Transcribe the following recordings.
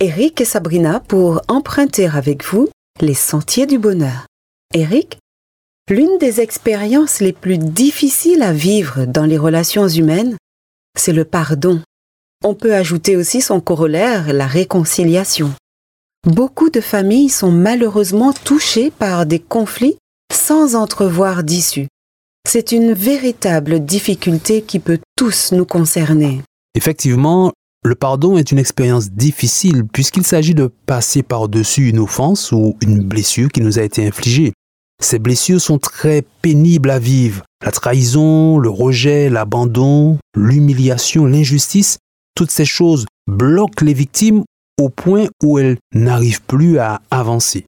Eric et Sabrina pour emprunter avec vous les sentiers du bonheur. Eric, l'une des expériences les plus difficiles à vivre dans les relations humaines, c'est le pardon. On peut ajouter aussi son corollaire, la réconciliation. Beaucoup de familles sont malheureusement touchées par des conflits sans entrevoir d'issue. C'est une véritable difficulté qui peut tous nous concerner. Effectivement, le pardon est une expérience difficile puisqu'il s'agit de passer par-dessus une offense ou une blessure qui nous a été infligée. Ces blessures sont très pénibles à vivre. La trahison, le rejet, l'abandon, l'humiliation, l'injustice, toutes ces choses bloquent les victimes au point où elles n'arrivent plus à avancer.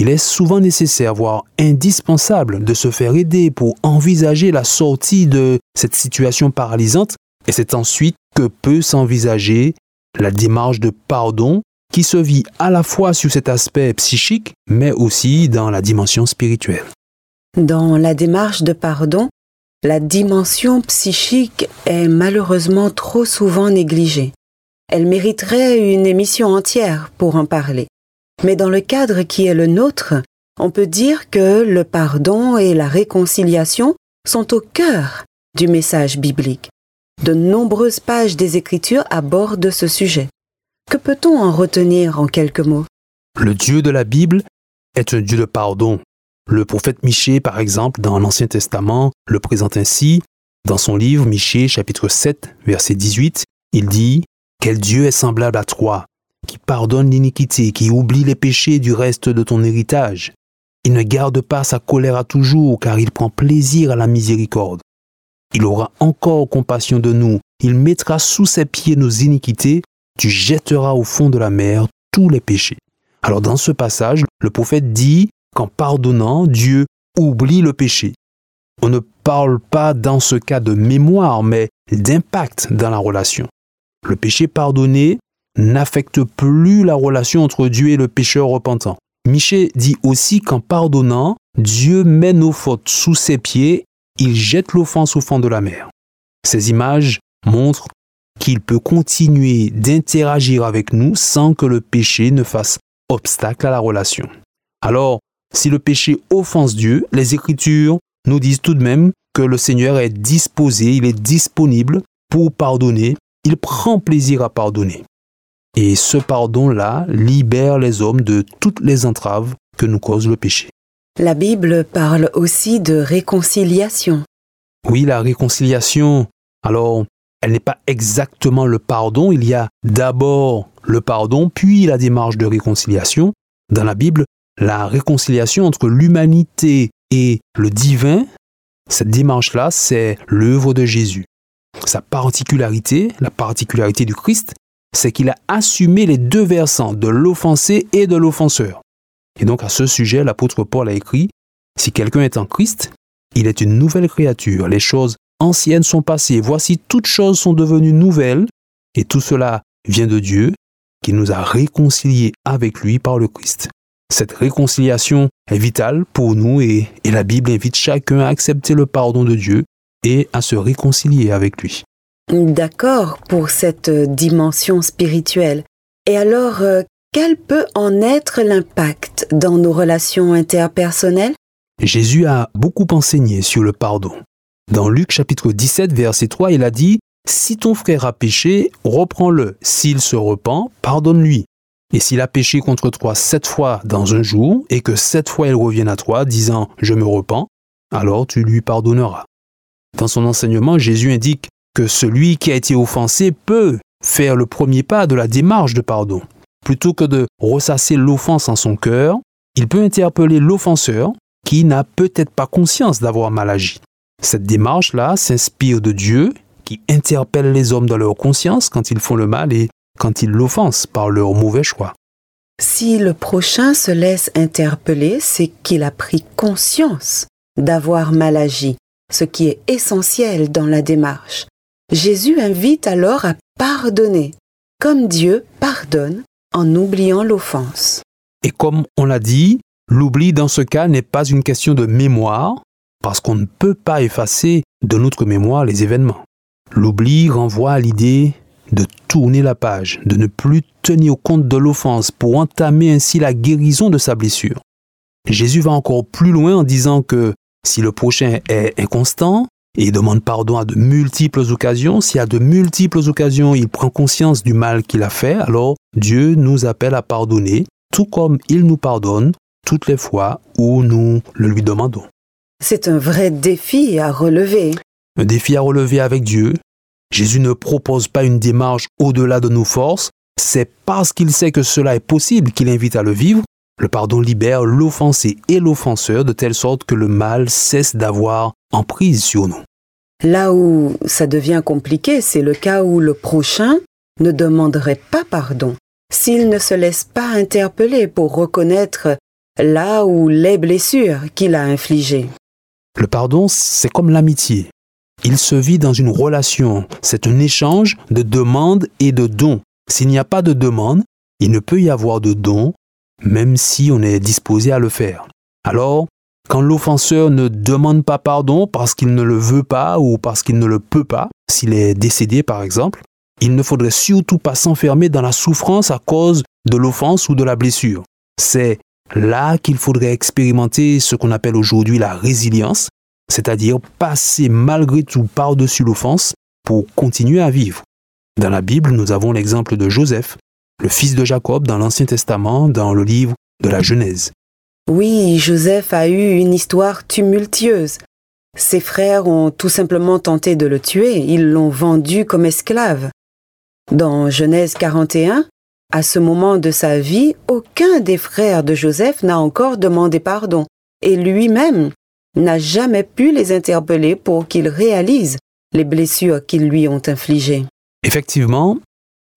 Il est souvent nécessaire, voire indispensable, de se faire aider pour envisager la sortie de cette situation paralysante et c'est ensuite que peut s'envisager la démarche de pardon qui se vit à la fois sur cet aspect psychique, mais aussi dans la dimension spirituelle. Dans la démarche de pardon, la dimension psychique est malheureusement trop souvent négligée. Elle mériterait une émission entière pour en parler. Mais dans le cadre qui est le nôtre, on peut dire que le pardon et la réconciliation sont au cœur du message biblique. De nombreuses pages des Écritures abordent ce sujet. Que peut-on en retenir en quelques mots? Le Dieu de la Bible est un Dieu de pardon. Le prophète Michée, par exemple, dans l'Ancien Testament, le présente ainsi. Dans son livre Michée, chapitre 7, verset 18, il dit quel Dieu est semblable à toi, qui pardonne l'iniquité, qui oublie les péchés du reste de ton héritage. Il ne garde pas sa colère à toujours, car il prend plaisir à la miséricorde. Il aura encore compassion de nous, il mettra sous ses pieds nos iniquités, tu jetteras au fond de la mer tous les péchés. Alors dans ce passage, le prophète dit qu'en pardonnant, Dieu oublie le péché. On ne parle pas dans ce cas de mémoire, mais d'impact dans la relation. Le péché pardonné n'affecte plus la relation entre Dieu et le pécheur repentant. Michel dit aussi qu'en pardonnant, Dieu met nos fautes sous ses pieds, il jette l'offense au fond de la mer. Ces images montrent qu'il peut continuer d'interagir avec nous sans que le péché ne fasse obstacle à la relation. Alors, si le péché offense Dieu, les Écritures nous disent tout de même que le Seigneur est disposé, il est disponible pour pardonner il prend plaisir à pardonner. Et ce pardon-là libère les hommes de toutes les entraves que nous cause le péché. La Bible parle aussi de réconciliation. Oui, la réconciliation, alors, elle n'est pas exactement le pardon, il y a d'abord le pardon, puis la démarche de réconciliation. Dans la Bible, la réconciliation entre l'humanité et le divin, cette démarche-là, c'est l'œuvre de Jésus. Sa particularité, la particularité du Christ, c'est qu'il a assumé les deux versants de l'offensé et de l'offenseur. Et donc à ce sujet, l'apôtre Paul a écrit, Si quelqu'un est en Christ, il est une nouvelle créature. Les choses anciennes sont passées. Voici toutes choses sont devenues nouvelles. Et tout cela vient de Dieu, qui nous a réconciliés avec lui par le Christ. Cette réconciliation est vitale pour nous et, et la Bible invite chacun à accepter le pardon de Dieu et à se réconcilier avec lui. D'accord pour cette dimension spirituelle. Et alors, euh, quel peut en être l'impact dans nos relations interpersonnelles? Jésus a beaucoup enseigné sur le pardon. Dans Luc chapitre 17, verset 3, il a dit, Si ton frère a péché, reprends-le. S'il se repent, pardonne-lui. Et s'il a péché contre toi sept fois dans un jour, et que sept fois il revienne à toi, disant, Je me repens, alors tu lui pardonneras. Dans son enseignement, Jésus indique que celui qui a été offensé peut faire le premier pas de la démarche de pardon. Plutôt que de ressasser l'offense en son cœur, il peut interpeller l'offenseur qui n'a peut-être pas conscience d'avoir mal agi. Cette démarche-là s'inspire de Dieu qui interpelle les hommes dans leur conscience quand ils font le mal et quand ils l'offensent par leur mauvais choix. Si le prochain se laisse interpeller, c'est qu'il a pris conscience d'avoir mal agi, ce qui est essentiel dans la démarche. Jésus invite alors à pardonner, comme Dieu pardonne en oubliant l'offense. Et comme on l'a dit, l'oubli dans ce cas n'est pas une question de mémoire, parce qu'on ne peut pas effacer de notre mémoire les événements. L'oubli renvoie à l'idée de tourner la page, de ne plus tenir compte de l'offense pour entamer ainsi la guérison de sa blessure. Jésus va encore plus loin en disant que si le prochain est inconstant et demande pardon à de multiples occasions, si à de multiples occasions il prend conscience du mal qu'il a fait, alors Dieu nous appelle à pardonner, tout comme il nous pardonne toutes les fois où nous le lui demandons. C'est un vrai défi à relever. Un défi à relever avec Dieu. Jésus ne propose pas une démarche au-delà de nos forces, c'est parce qu'il sait que cela est possible qu'il invite à le vivre. Le pardon libère l'offensé et l'offenseur de telle sorte que le mal cesse d'avoir emprise sur nous. Là où ça devient compliqué, c'est le cas où le prochain ne demanderait pas pardon s'il ne se laisse pas interpeller pour reconnaître là où les blessures qu'il a infligées. Le pardon, c'est comme l'amitié. Il se vit dans une relation. C'est un échange de demandes et de dons. S'il n'y a pas de demande, il ne peut y avoir de don, même si on est disposé à le faire. Alors, quand l'offenseur ne demande pas pardon parce qu'il ne le veut pas ou parce qu'il ne le peut pas, s'il est décédé par exemple, il ne faudrait surtout pas s'enfermer dans la souffrance à cause de l'offense ou de la blessure. C'est là qu'il faudrait expérimenter ce qu'on appelle aujourd'hui la résilience, c'est-à-dire passer malgré tout par-dessus l'offense pour continuer à vivre. Dans la Bible, nous avons l'exemple de Joseph, le fils de Jacob dans l'Ancien Testament, dans le livre de la Genèse. Oui, Joseph a eu une histoire tumultueuse. Ses frères ont tout simplement tenté de le tuer, ils l'ont vendu comme esclave. Dans Genèse 41, à ce moment de sa vie, aucun des frères de Joseph n'a encore demandé pardon, et lui-même n'a jamais pu les interpeller pour qu'ils réalisent les blessures qu'ils lui ont infligées. Effectivement,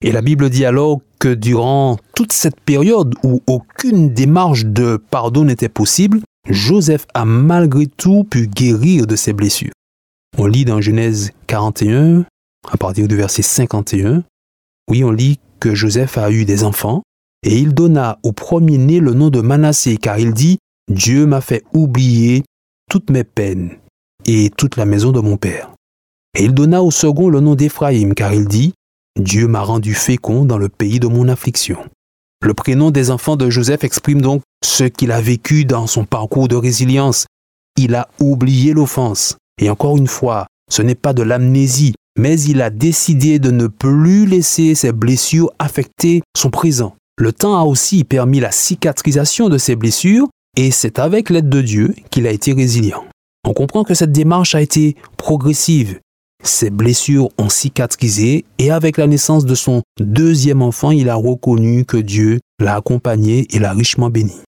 et la Bible dit alors durant toute cette période où aucune démarche de pardon n'était possible, Joseph a malgré tout pu guérir de ses blessures. On lit dans Genèse 41, à partir du verset 51, oui, on lit que Joseph a eu des enfants, et il donna au premier-né le nom de Manassé, car il dit, Dieu m'a fait oublier toutes mes peines et toute la maison de mon père. Et il donna au second le nom d'Éphraïm, car il dit, Dieu m'a rendu fécond dans le pays de mon affliction. Le prénom des enfants de Joseph exprime donc ce qu'il a vécu dans son parcours de résilience. Il a oublié l'offense. Et encore une fois, ce n'est pas de l'amnésie, mais il a décidé de ne plus laisser ses blessures affecter son présent. Le temps a aussi permis la cicatrisation de ses blessures et c'est avec l'aide de Dieu qu'il a été résilient. On comprend que cette démarche a été progressive. Ses blessures ont cicatrisé et avec la naissance de son deuxième enfant, il a reconnu que Dieu l'a accompagné et l'a richement béni.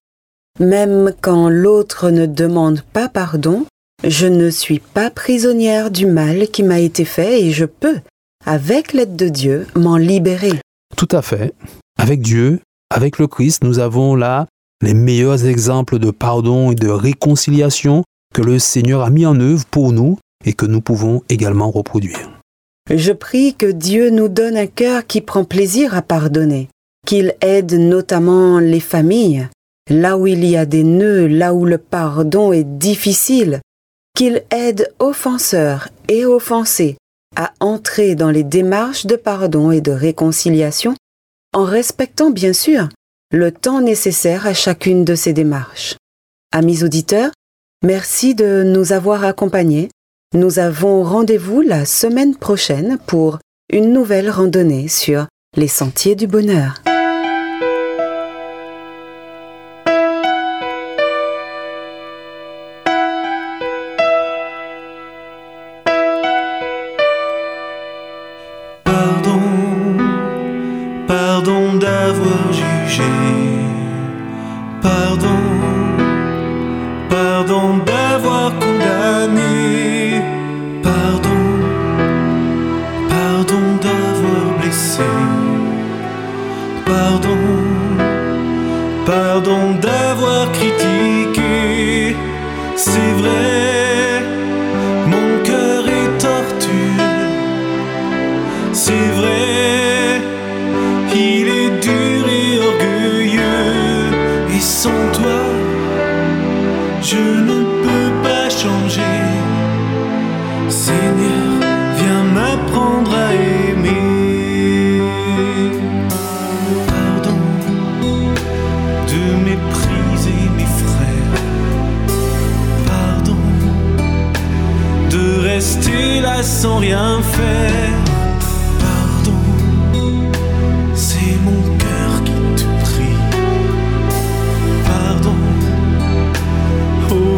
Même quand l'autre ne demande pas pardon, je ne suis pas prisonnière du mal qui m'a été fait et je peux, avec l'aide de Dieu, m'en libérer. Tout à fait. Avec Dieu, avec le Christ, nous avons là les meilleurs exemples de pardon et de réconciliation que le Seigneur a mis en œuvre pour nous et que nous pouvons également reproduire. Je prie que Dieu nous donne un cœur qui prend plaisir à pardonner, qu'il aide notamment les familles, là où il y a des nœuds, là où le pardon est difficile, qu'il aide offenseurs et offensés à entrer dans les démarches de pardon et de réconciliation en respectant bien sûr le temps nécessaire à chacune de ces démarches. Amis auditeurs, merci de nous avoir accompagnés. Nous avons rendez-vous la semaine prochaine pour une nouvelle randonnée sur les sentiers du bonheur. Pardon, pardon d'avoir critiqué, c'est vrai.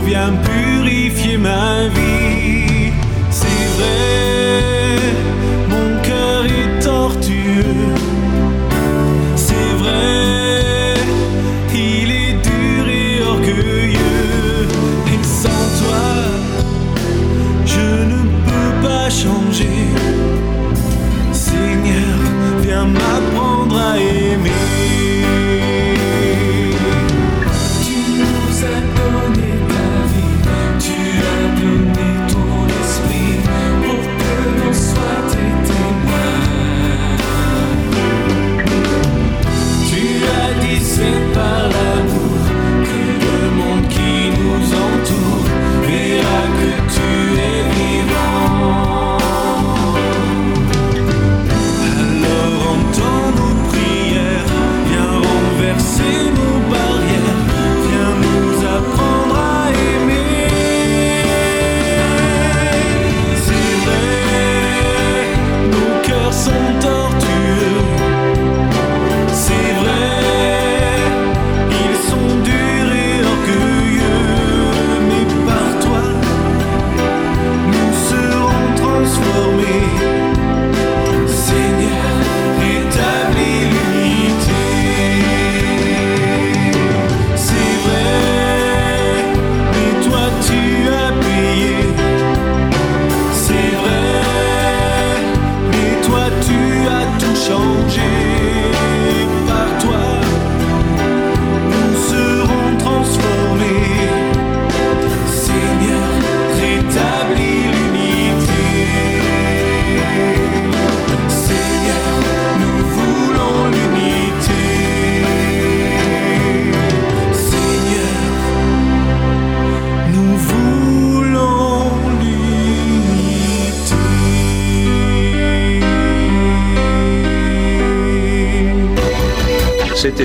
Viens purifier ma vie. C'est vrai,